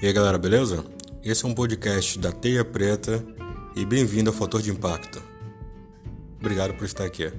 E aí galera, beleza? Esse é um podcast da Teia Preta e bem-vindo ao Fator de Impacto. Obrigado por estar aqui.